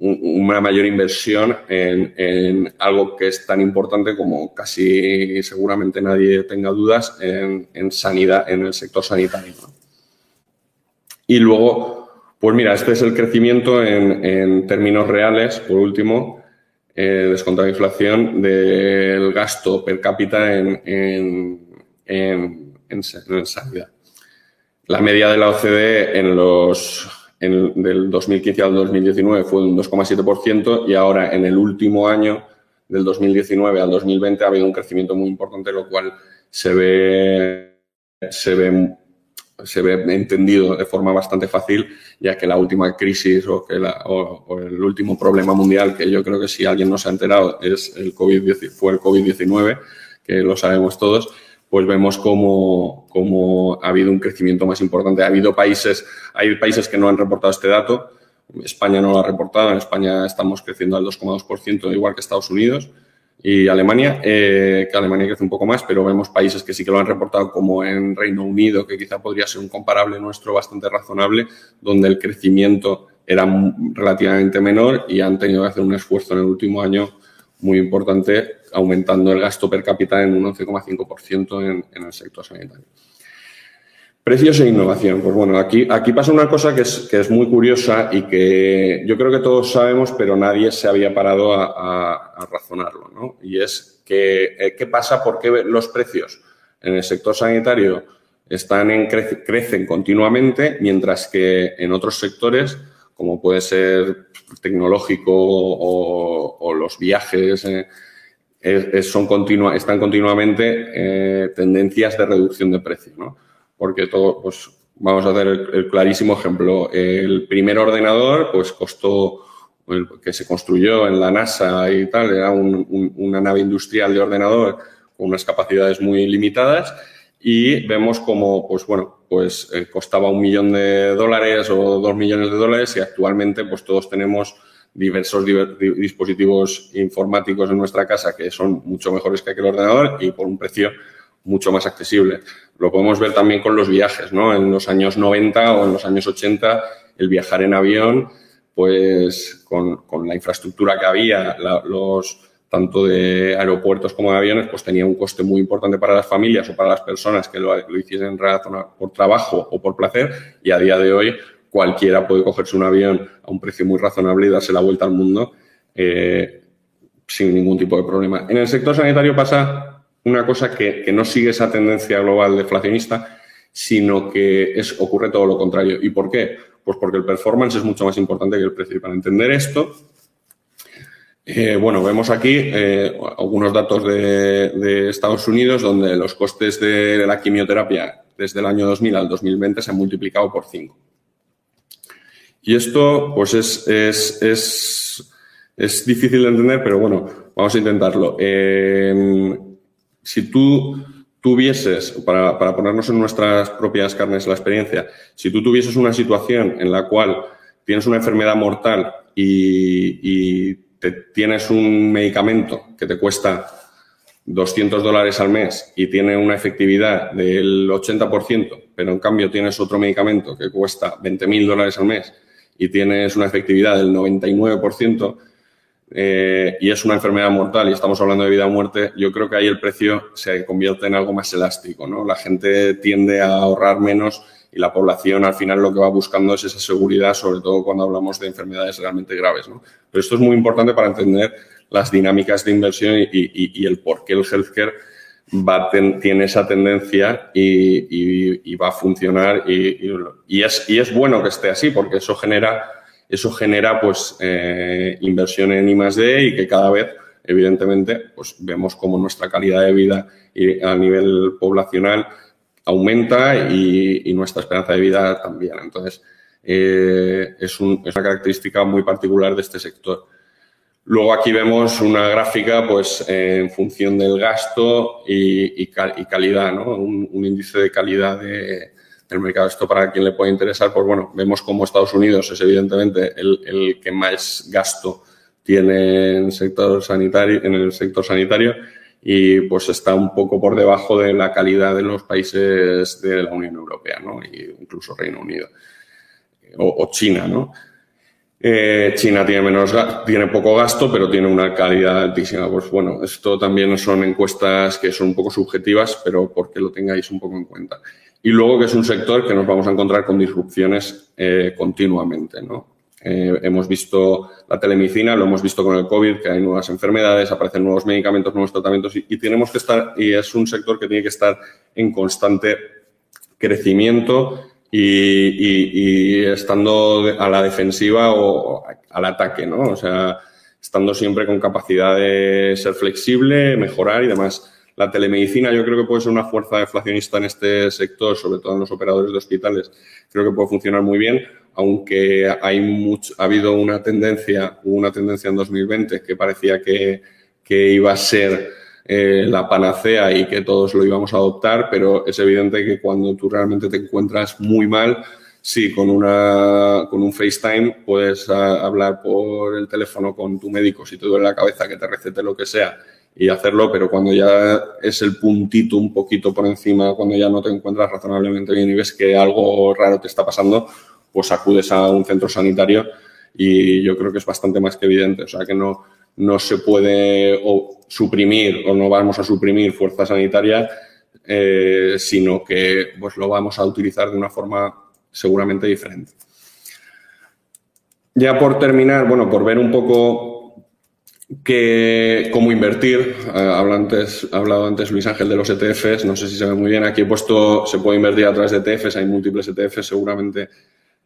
una mayor inversión en, en, algo que es tan importante como casi seguramente nadie tenga dudas en, en sanidad, en el sector sanitario. Y luego, pues mira, este es el crecimiento en, en términos reales, por último, eh, descontra inflación, del gasto per cápita en, en, sanidad. La media de la OCDE en los, en, del 2015 al 2019 fue un 2,7% y ahora en el último año, del 2019 al 2020, ha habido un crecimiento muy importante, lo cual se ve, se ve se ve entendido de forma bastante fácil, ya que la última crisis o, que la, o, o el último problema mundial, que yo creo que si alguien no se ha enterado es el COVID, fue el COVID-19, que lo sabemos todos, pues vemos cómo, cómo ha habido un crecimiento más importante. Ha habido países, hay países que no han reportado este dato, España no lo ha reportado, en España estamos creciendo al 2,2%, igual que Estados Unidos, y Alemania, eh, que Alemania crece un poco más, pero vemos países que sí que lo han reportado, como en Reino Unido, que quizá podría ser un comparable nuestro bastante razonable, donde el crecimiento era relativamente menor y han tenido que hacer un esfuerzo en el último año muy importante, aumentando el gasto per cápita en un 11,5% en, el sector sanitario. Precios e innovación. Pues bueno, aquí, aquí pasa una cosa que es, que es muy curiosa y que yo creo que todos sabemos, pero nadie se había parado a, a, a razonarlo, ¿no? Y es que, eh, ¿qué pasa? ¿Por qué los precios en el sector sanitario están en cre crecen continuamente, mientras que en otros sectores, como puede ser tecnológico o, los viajes, eh, son están continuamente eh, tendencias de reducción de precio, ¿no? porque todo, pues vamos a hacer el, clarísimo ejemplo. El primer ordenador, pues costó, que se construyó en la NASA y tal, era un, un, una nave industrial de ordenador con unas capacidades muy limitadas y vemos como, pues bueno, pues eh, costaba un millón de dólares o dos millones de dólares y actualmente pues todos tenemos diversos dispositivos informáticos en nuestra casa que son mucho mejores que aquel ordenador y por un precio mucho más accesible. Lo podemos ver también con los viajes, ¿no? En los años 90 o en los años 80, el viajar en avión, pues con, con la infraestructura que había, la, los tanto de aeropuertos como de aviones, pues tenía un coste muy importante para las familias o para las personas que lo, lo hiciesen por trabajo o por placer. Y a día de hoy, cualquiera puede cogerse un avión a un precio muy razonable y darse la vuelta al mundo eh, sin ningún tipo de problema. En el sector sanitario pasa una cosa que, que, no sigue esa tendencia global deflacionista sino que es, ocurre todo lo contrario. ¿Y por qué? Pues porque el performance es mucho más importante que el precio. Y para entender esto, eh, bueno, vemos aquí eh, algunos datos de, Estados Unidos donde los costes de la quimioterapia desde el año 2000 al 2020 se han multiplicado por 5. Y esto, pues es, es, es, es, difícil de entender, pero bueno, vamos a intentarlo. si tú tuvieses, para, para, ponernos en nuestras propias carnes la experiencia, si tú tuvieses una situación en la cual tienes una enfermedad mortal y, te, tienes un medicamento que te cuesta 200 dólares al mes y tiene una efectividad del 80%, pero en cambio tienes otro medicamento que cuesta 20.000 dólares al mes y tienes una efectividad del 99%, eh, y es una enfermedad mortal y estamos hablando de vida o muerte, yo creo que ahí el precio se convierte en algo más elástico, ¿no? La gente tiende a ahorrar menos y la población al final lo que va buscando es esa seguridad, sobre todo cuando hablamos de enfermedades realmente graves, ¿no? Pero esto es muy importante para entender las dinámicas de inversión y, el por qué el healthcare va tiene esa tendencia y, va a funcionar y, es, y es bueno que esté así porque eso genera eso genera pues eh, inversión en I+D y que cada vez evidentemente pues vemos como nuestra calidad de vida a nivel poblacional aumenta y, nuestra esperanza de vida también. Entonces, eh, es, una característica muy particular de este sector. Luego aquí vemos una gráfica pues en función del gasto y, calidad, ¿no? un, índice de calidad de, el mercado. Esto para quien le puede interesar, pues bueno, vemos como Estados Unidos es evidentemente el, que más gasto tiene en el sector sanitario y pues está un poco por debajo de la calidad de los países de la Unión Europea, ¿no? Y incluso Reino Unido o, China, ¿no? Eh, China tiene menos tiene poco gasto, pero tiene una calidad altísima. Pues bueno, esto también son encuestas que son un poco subjetivas, pero porque lo tengáis un poco en cuenta. Y luego que es un sector que nos vamos a encontrar con disrupciones eh, continuamente, ¿no? Eh, hemos visto la telemedicina, lo hemos visto con el COVID, que hay nuevas enfermedades, aparecen nuevos medicamentos, nuevos tratamientos y, tenemos que estar, y es un sector que tiene que estar en constante crecimiento y, estando a la defensiva o al ataque, ¿no? O sea, estando siempre con capacidad de ser flexible, mejorar y demás. La telemedicina yo creo que puede ser una fuerza deflacionista en este sector, sobre todo en los operadores de hospitales. Creo que puede funcionar muy bien, aunque hay mucho, ha habido una tendencia, una tendencia en 2020 que parecía que, que iba a ser eh, la panacea y que todos lo íbamos a adoptar, pero es evidente que cuando tú realmente te encuentras muy mal, sí, con, una, con un FaceTime puedes ah, hablar por el teléfono con tu médico si te duele la cabeza, que te recete lo que sea y hacerlo, pero cuando ya es el puntito un poquito por encima, cuando ya no te encuentras razonablemente bien y ves que algo raro te está pasando, pues acudes a un centro sanitario y yo creo que es bastante más que evidente. O sea, que no, no se puede suprimir o no vamos a suprimir fuerza sanitaria, eh, sino que pues, lo vamos a utilizar de una forma seguramente diferente. Ya por terminar, bueno, por ver un poco que cómo invertir. Eh, habla antes, ha hablado antes Luis Ángel de los ETFs, no sé si se ve muy bien. Aquí he puesto, se puede invertir a través de ETFs, hay múltiples ETFs, seguramente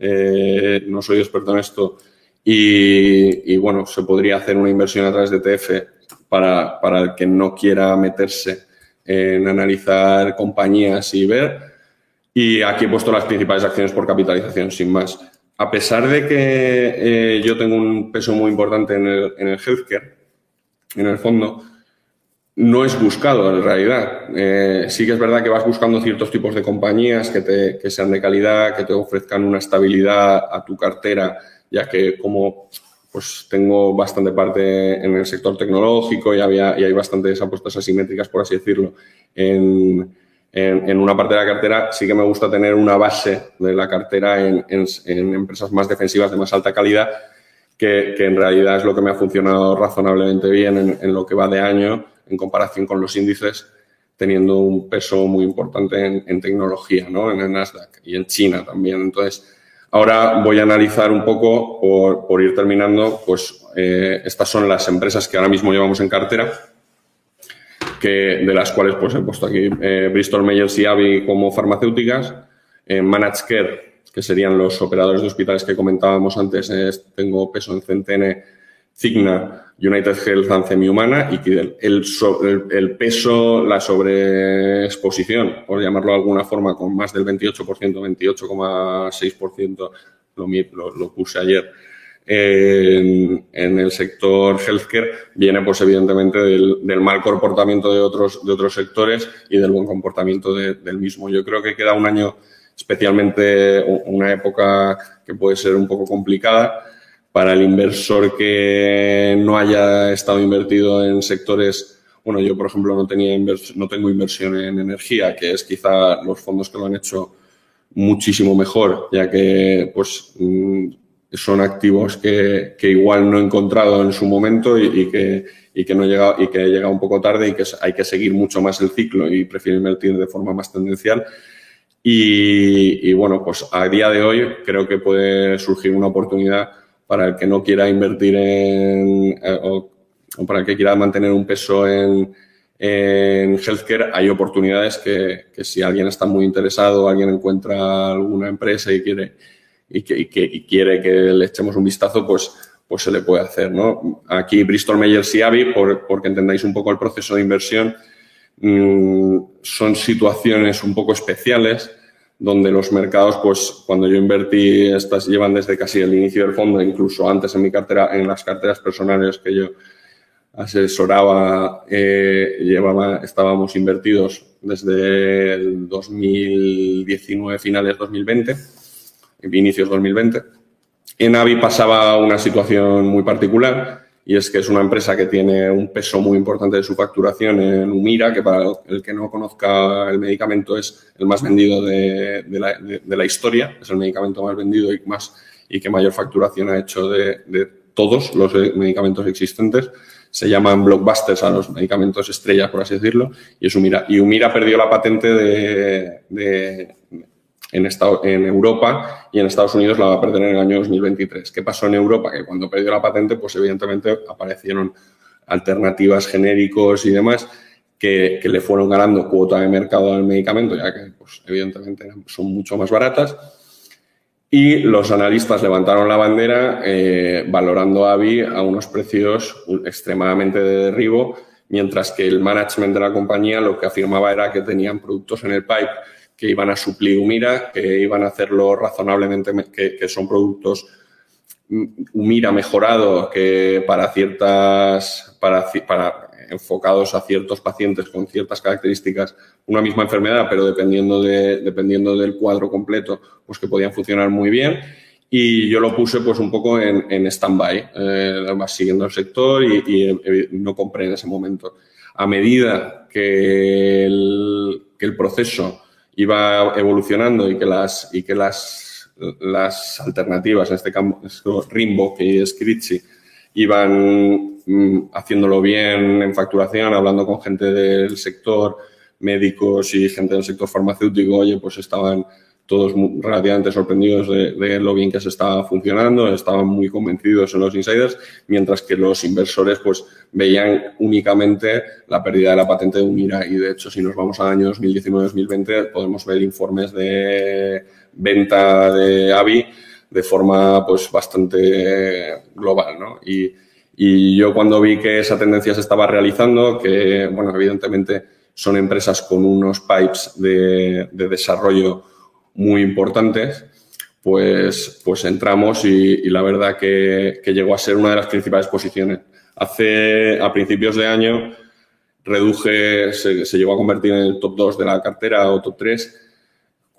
eh, no soy experto en esto. Y, bueno, se podría hacer una inversión a través de ETF para, para el que no quiera meterse en analizar compañías y ver. Y aquí he puesto las principales acciones por capitalización, sin más a pesar de que eh, yo tengo un peso muy importante en el, en el, healthcare, en el fondo, no es buscado en realidad. Eh, sí que es verdad que vas buscando ciertos tipos de compañías que, te, que sean de calidad, que te ofrezcan una estabilidad a tu cartera, ya que como pues tengo bastante parte en el sector tecnológico y, había, y hay bastantes apuestas asimétricas, por así decirlo, en, en, una parte de la cartera sí que me gusta tener una base de la cartera en, empresas más defensivas de más alta calidad, que, en realidad es lo que me ha funcionado razonablemente bien en, lo que va de año en comparación con los índices, teniendo un peso muy importante en, tecnología, ¿no? en el Nasdaq y en China también. Entonces, ahora voy a analizar un poco, por, ir terminando, pues eh, estas son las empresas que ahora mismo llevamos en cartera que, de las cuales pues he puesto aquí eh, Bristol Myers y Abbey como farmacéuticas, eh, Managed Care, que serían los operadores de hospitales que comentábamos antes, tengo peso en Centene, Cigna, United Health, Anthem Humana y que el, el, peso, la sobreexposición, por llamarlo de alguna forma, con más del 28%, 28,6%, lo, lo, lo puse ayer, en, el sector healthcare viene pues evidentemente del, mal comportamiento de otros, de otros sectores y del buen comportamiento del mismo. Yo creo que queda un año especialmente una época que puede ser un poco complicada para el inversor que no haya estado invertido en sectores bueno, yo por ejemplo no tenía no tengo inversión en energía, que es quizá los fondos que lo han hecho muchísimo mejor, ya que pues mm, son activos que, que, igual no he encontrado en su momento y, que, y que no llega, y que llega un poco tarde y que hay que seguir mucho más el ciclo y prefiero invertir de forma más tendencial. Y, y, bueno, pues a día de hoy creo que puede surgir una oportunidad para el que no quiera invertir en, eh, o, para el que quiera mantener un peso en, en healthcare hay oportunidades que, que, si alguien está muy interesado, alguien encuentra alguna empresa y quiere y que, quiere que le echemos un vistazo, pues, pues se le puede hacer. ¿no? Aquí Bristol Myers y Avi, por, porque entendáis un poco el proceso de inversión, mmm, son situaciones un poco especiales donde los mercados, pues cuando yo invertí, estas llevan desde casi el inicio del fondo, incluso antes en mi cartera, en las carteras personales que yo asesoraba, eh, llevaba, estábamos invertidos desde el 2019, finales 2020 inicios 2020. En Avi pasaba una situación muy particular y es que es una empresa que tiene un peso muy importante de su facturación en Humira, que para el que no conozca el medicamento es el más vendido de, la, de, la, historia, es el medicamento más vendido y, que mayor facturación ha hecho de, de todos los medicamentos existentes. Se llaman blockbusters a los medicamentos estrellas, por así decirlo, y es Humira. Y Humira perdió la patente de, en, en Europa y en Estados Unidos la va a perder en el año 2023. ¿Qué pasó en Europa? Que cuando perdió la patente, pues evidentemente aparecieron alternativas genéricos y demás que, le fueron ganando cuota de mercado al medicamento, ya que pues, evidentemente son mucho más baratas. Y los analistas levantaron la bandera eh, valorando a AVI a unos precios extremadamente de derribo, mientras que el management de la compañía lo que afirmaba era que tenían productos en el pipe que iban a suplir Humira, que iban a hacerlo razonablemente, que, son productos Humira mejorado, que para ciertas, para, enfocados a ciertos pacientes con ciertas características, una misma enfermedad, pero dependiendo, de, dependiendo del cuadro completo, pues que podían funcionar muy bien. Y yo lo puse pues un poco en, en stand-by, eh, siguiendo el sector y, y, no compré en ese momento. A medida que el proceso iba evolucionando y que las, y que las, las alternativas, en este caso Rimbo y Scritchy, iban mm, haciéndolo bien en facturación, hablando con gente del sector, médicos y gente del sector farmacéutico, oye, pues estaban todos relativamente sorprendidos de, lo bien que se estaba funcionando, estaban muy convencidos en los insiders, mientras que los inversores pues veían únicamente la pérdida de la patente de Umira y de hecho si nos vamos al año 2019-2020 podemos ver informes de venta de AVI de forma pues bastante global, ¿no? Y, y yo cuando vi que esa tendencia se estaba realizando, que bueno, evidentemente son empresas con unos pipes de, de desarrollo muy importantes, pues, pues entramos y, la verdad que, llegó a ser una de las principales posiciones. Hace, a principios de año, reduje, se, se llegó a convertir en el top 2 de la cartera o top 3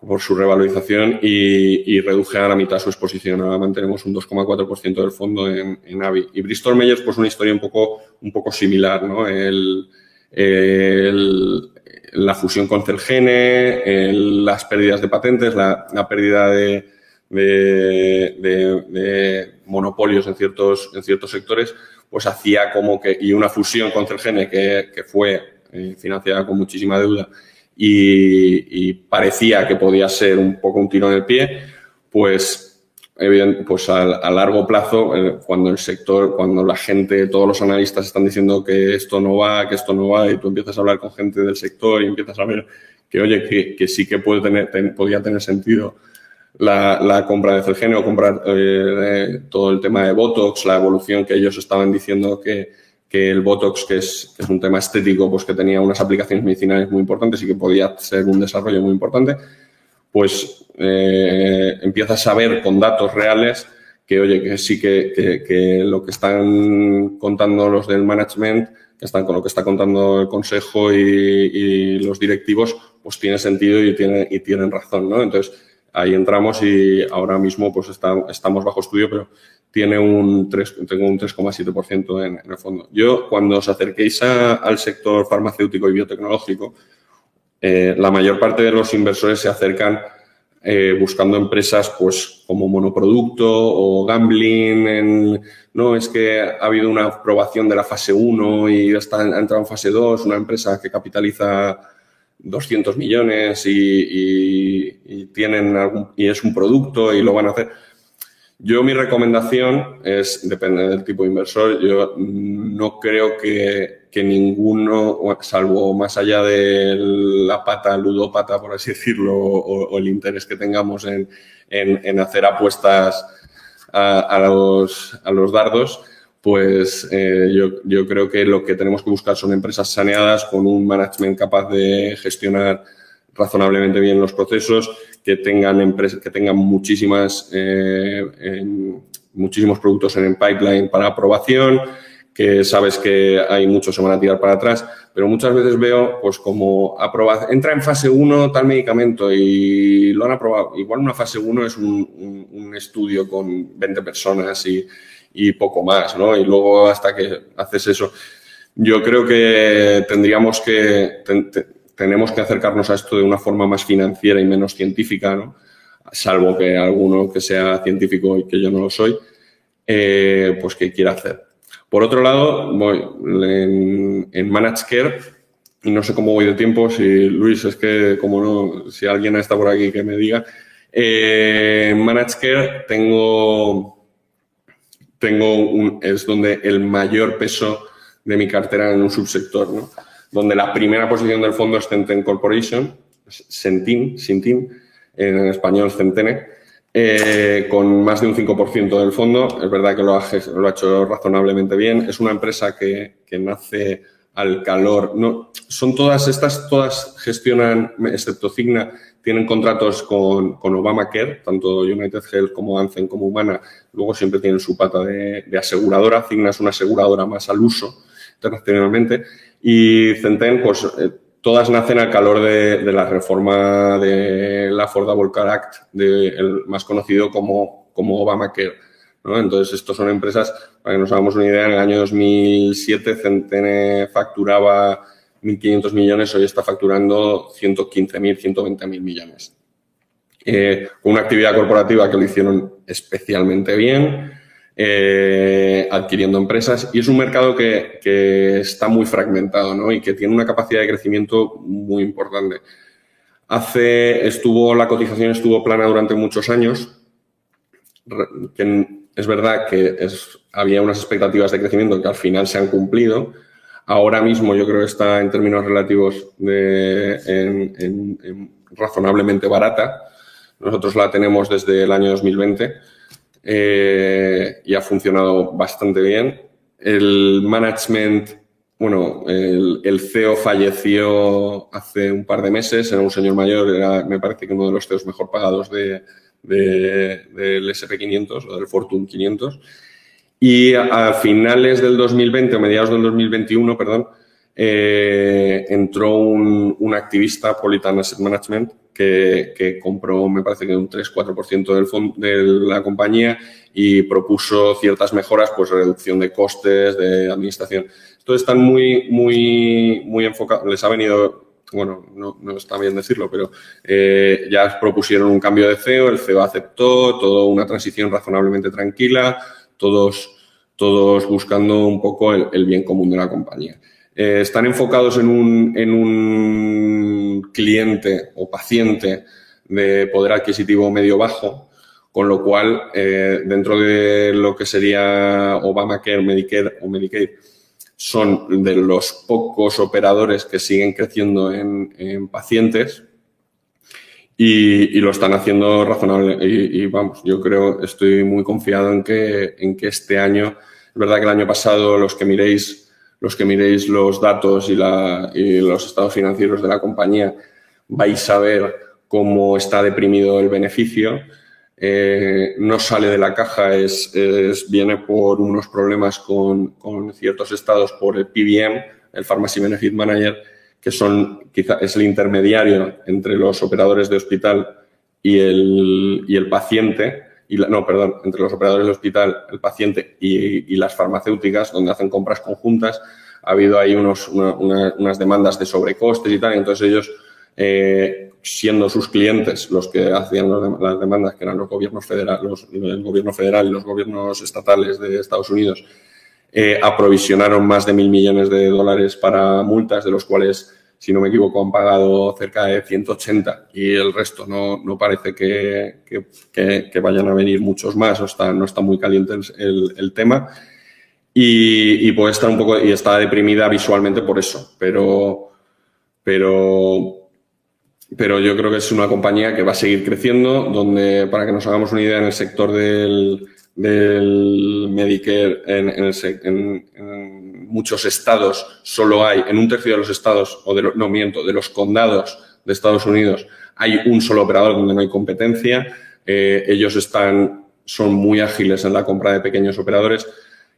por su revalorización y, reduje a la mitad su exposición. Ahora mantenemos un 2,4% del fondo en, en AVI. Y Bristol Myers, pues una historia un poco, un poco similar, ¿no? el, el la fusión con Celgene, las pérdidas de patentes, la, pérdida de, de, monopolios en ciertos, en ciertos sectores, pues hacía como que, y una fusión con Celgene que, que fue eh, financiada con muchísima deuda y, parecía que podía ser un poco un tiro en el pie, pues pues a, largo plazo, eh, cuando el sector, cuando la gente, todos los analistas están diciendo que esto no va, que esto no va, y tú empiezas a hablar con gente del sector y empiezas a ver que, oye, que, sí que puede tener, podría tener sentido la, compra de Celgene o comprar eh, todo el tema de Botox, la evolución que ellos estaban diciendo que, que el Botox, que es, que es, un tema estético, pues que tenía unas aplicaciones medicinales muy importantes y que podía ser un desarrollo muy importante, pues eh, empiezas a ver con datos reales que, oye, que sí que, lo que están contando los del management, que están con lo que está contando el consejo y, los directivos, pues tiene sentido y, tiene, y tienen razón, ¿no? Entonces, ahí entramos y ahora mismo pues estamos bajo estudio, pero tiene un 3, tengo un 3,7% en, en, el fondo. Yo, cuando os acerquéis al sector farmacéutico y biotecnológico, eh, la mayor parte de los inversores se acercan eh, buscando empresas pues como monoproducto o gambling. En, no, es que ha habido una aprobación de la fase 1 y está, ha entrado en fase 2, una empresa que capitaliza 200 millones y, tienen y es un producto y lo van a hacer. Yo mi recomendación es, depende del tipo de inversor, yo no creo que, ninguno, salvo más allá de la pata ludópata, por así decirlo, o, el interés que tengamos en, hacer apuestas a, los, a los dardos, pues eh, yo, yo, creo que lo que tenemos que buscar son empresas saneadas con un management capaz de gestionar razonablemente bien los procesos, que tengan empresas, que tengan muchísimas, eh, muchísimos productos en el pipeline para aprobación, que sabes que hay muchos se van a tirar para atrás, pero muchas veces veo, pues como aprobado, entra en fase 1 tal medicamento y lo han aprobado. Igual una fase 1 es un, un estudio con 20 personas y y poco más, ¿no? Y luego hasta que haces eso, yo creo que tendríamos que, tenemos que acercarnos a esto de una forma más financiera y menos científica, ¿no? Salvo que alguno que sea científico y que yo no lo soy, eh, pues que quiera hacer. Por otro lado, voy en, en Managed Care, y no sé cómo voy de tiempo, si Luis, es que como no, si alguien está por aquí que me diga, eh, en Managed Care tengo tengo un, es donde el mayor peso de mi cartera en un subsector, ¿no? Donde la primera posición del fondo es Centen Corporation, Centin, Sintin, en español Centene, eh, con más de un 5% del fondo. Es verdad que lo ha, hecho razonablemente bien. Es una empresa que, nace al calor. No, son todas estas, todas gestionan, excepto Cigna, tienen contratos con, con Obamacare, tanto United Health como Anthem como Humana, luego siempre tienen su pata de, aseguradora. Cigna es una aseguradora más al uso internacionalmente. Y Centen, pues eh, todas nacen al calor de, la reforma de la Affordable Care Act, de, el más conocido como, como Obamacare. Entonces, estos son empresas, para que nos hagamos una idea, en el año 2007 Centene facturaba 1.500 millones, hoy está facturando 115.000, 120.000 millones. Eh, una actividad corporativa que lo hicieron especialmente bien, eh, adquiriendo empresas, y es un mercado que, que, está muy fragmentado ¿no? y que tiene una capacidad de crecimiento muy importante. Hace, estuvo, la cotización estuvo plana durante muchos años, es verdad que había unas expectativas de crecimiento que al final se han cumplido, Ahora mismo yo creo que está en términos relativos de, en, razonablemente barata. Nosotros la tenemos desde el año 2020 eh, y ha funcionado bastante bien. El management, bueno, el, CEO falleció hace un par de meses, era un señor mayor, era, me parece que uno de los CEOs mejor pagados de, del SP500 o del Fortune 500 y a, finales del 2020 o mediados del 2021, perdón, eh, entró un, un, activista, Politan Asset Management, que, que, compró, me parece que un 3-4% del de la compañía y propuso ciertas mejoras, pues reducción de costes, de administración. Entonces están muy, muy, muy enfocados, les ha venido, bueno, no, no está bien decirlo, pero eh, ya propusieron un cambio de CEO, el CEO aceptó, toda una transición razonablemente tranquila, todos todos buscando un poco el, bien común de la compañía. Eh, están enfocados en un, en un cliente o paciente de poder adquisitivo medio bajo, con lo cual, eh, dentro de lo que sería Obamacare, Medicare o Medicaid, son de los pocos operadores que siguen creciendo en, pacientes y, lo están haciendo razonable. Y, vamos, yo creo, estoy muy confiado en que, en que este año, es verdad que el año pasado los que miréis, los que miréis los datos y, los estados financieros de la compañía, vais a ver cómo está deprimido el beneficio. Eh, no sale de la caja, es, viene por unos problemas con, ciertos estados por el PBM, el Pharmacy Benefit Manager, que son quizá es el intermediario entre los operadores de hospital y el paciente, y no, perdón, entre los operadores de hospital, el paciente y, las farmacéuticas, donde hacen compras conjuntas. Ha habido ahí unos, unas demandas de sobrecostes y tal, entonces ellos eh, siendo sus clientes los que hacían las demandas, que eran los gobiernos federales, el gobierno federal y los gobiernos estatales de Estados Unidos, eh, aprovisionaron más de mil millones de dólares para multas, de los cuales, si no me equivoco, han pagado cerca de 180 y el resto no, no parece que, que, vayan a venir muchos más, o está, no está muy caliente el, el tema. Y, y, puede estar un poco, y está deprimida visualmente por eso, pero, pero pero yo creo que es una compañía que va a seguir creciendo, donde, para que nos hagamos una idea, en el sector del, del Medicare, en, en, en, muchos estados solo hay, en un tercio de los estados, o no miento, de los condados de Estados Unidos, hay un solo operador donde no hay competencia. Eh, ellos están, son muy ágiles en la compra de pequeños operadores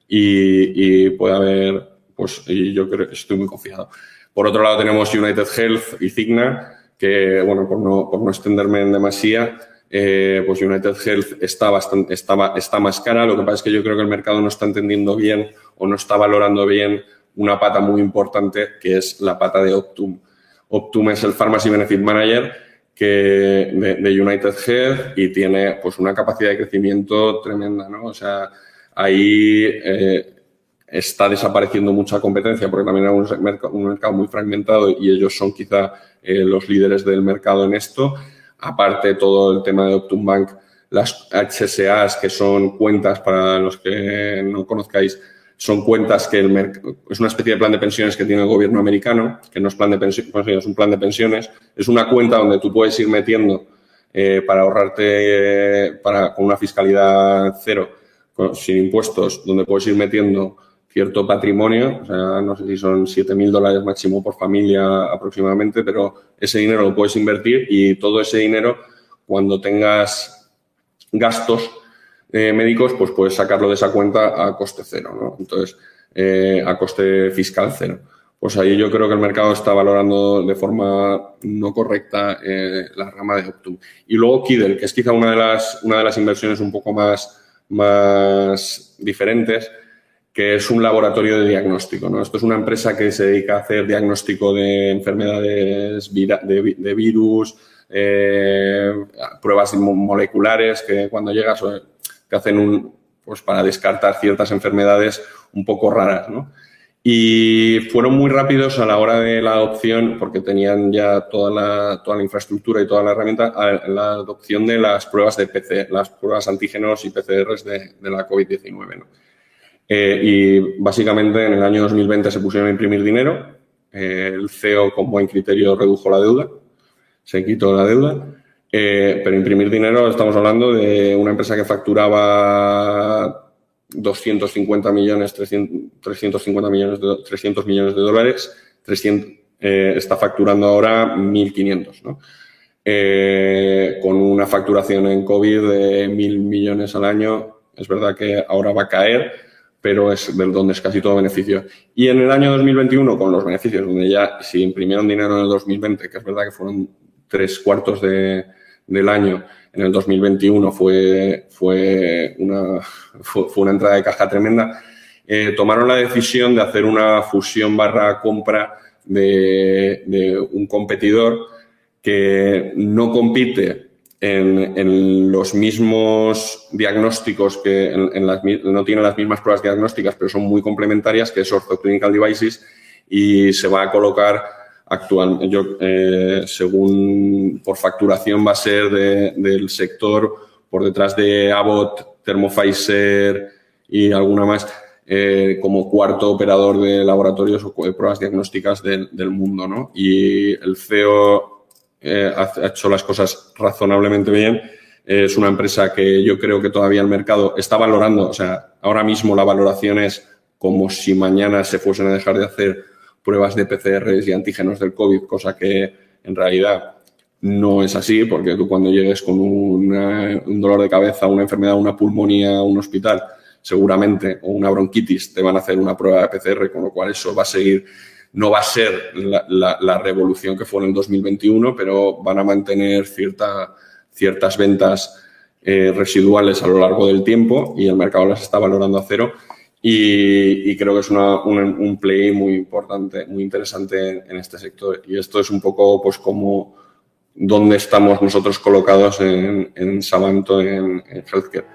y, y puede haber, pues, y yo creo que estoy muy confiado. Por otro lado, tenemos United Health y Cigna, que, bueno, por no, por no extenderme en demasía, eh, pues United Health está, bastante, está, está más cara. Lo que pasa es que yo creo que el mercado no está entendiendo bien o no está valorando bien una pata muy importante que es la pata de Optum. Optum es el Pharmacy Benefit Manager que de, United Health y tiene pues una capacidad de crecimiento tremenda, ¿no? O sea, ahí eh, está desapareciendo mucha competencia porque también es un mercado muy fragmentado y ellos son quizá eh, los líderes del mercado en esto. Aparte, todo el tema de Optum Bank, las HSAs, que son cuentas para los que no conozcáis, son cuentas que el es una especie de plan de pensiones que tiene el gobierno americano, que no es plan de pensiones, es un plan de pensiones, es una cuenta donde tú puedes ir metiendo eh, para ahorrarte para, con una fiscalidad cero, sin impuestos, donde puedes ir metiendo cierto patrimonio, o sea, no sé si son 7.000 dólares máximo por familia aproximadamente, pero ese dinero lo puedes invertir y todo ese dinero, cuando tengas gastos eh, médicos, pues puedes sacarlo de esa cuenta a coste cero, ¿no? Entonces, eh, a coste fiscal cero. Pues ahí yo creo que el mercado está valorando de forma no correcta eh, la rama de Optum. Y luego Kidel, que es quizá una de las, una de las inversiones un poco más, más diferentes, que es un laboratorio de diagnóstico. ¿no? Esto es una empresa que se dedica a hacer diagnóstico de enfermedades de, virus, eh, pruebas moleculares que cuando llegas te hacen un, pues para descartar ciertas enfermedades un poco raras. ¿no? Y fueron muy rápidos a la hora de la adopción, porque tenían ya toda la, toda la infraestructura y toda la herramienta, la adopción de las pruebas de PC, las pruebas antígenos y PCRs de, de la COVID-19. ¿no? Eh, y básicamente en el año 2020 se pusieron a imprimir dinero. Eh, el CEO con buen criterio redujo la deuda, se quitó la deuda. Eh, pero imprimir dinero, estamos hablando de una empresa que facturaba 250 millones, 350 millones de, 300 millones de dólares, 300, está facturando ahora 1.500, ¿no? con una facturación en COVID de 1.000 millones al año. Es verdad que ahora va a caer, pero es del donde es casi todo beneficio. Y en el año 2021, con los beneficios, donde ya si imprimieron dinero en el 2020, que es verdad que fueron tres cuartos de, del año, en el 2021 fue, fue, una, fue, una entrada de caja tremenda, eh, tomaron la decisión de hacer una fusión barra compra de, de un competidor que no compite en, los mismos diagnósticos que en, las, no tienen las mismas pruebas diagnósticas, pero son muy complementarias, que es Ortho Clinical Devices, y se va a colocar actual, yo, eh, según por facturación va a ser del sector por detrás de Abbott, Thermo Fisher y alguna más, eh, como cuarto operador de laboratorios o de pruebas diagnósticas del, mundo. ¿no? Y el CEO eh, ha hecho las cosas razonablemente bien. Es una empresa que yo creo que todavía el mercado está valorando. O sea, ahora mismo la valoración es como si mañana se fuesen a dejar de hacer pruebas de PCRs y antígenos del COVID, cosa que en realidad no es así, porque tú cuando llegues con un dolor de cabeza, una enfermedad, una pulmonía un hospital, seguramente, o una bronquitis, te van a hacer una prueba de PCR, con lo cual eso va a seguir, no va a ser la, revolución que fue en el 2021, pero van a mantener cierta, ciertas ventas eh, residuales a lo largo del tiempo y el mercado las está valorando a cero. Y, creo que es un, play muy importante, muy interesante en, este sector. Y esto es un poco pues como dónde estamos nosotros colocados en, en Samanto, en, en Healthcare.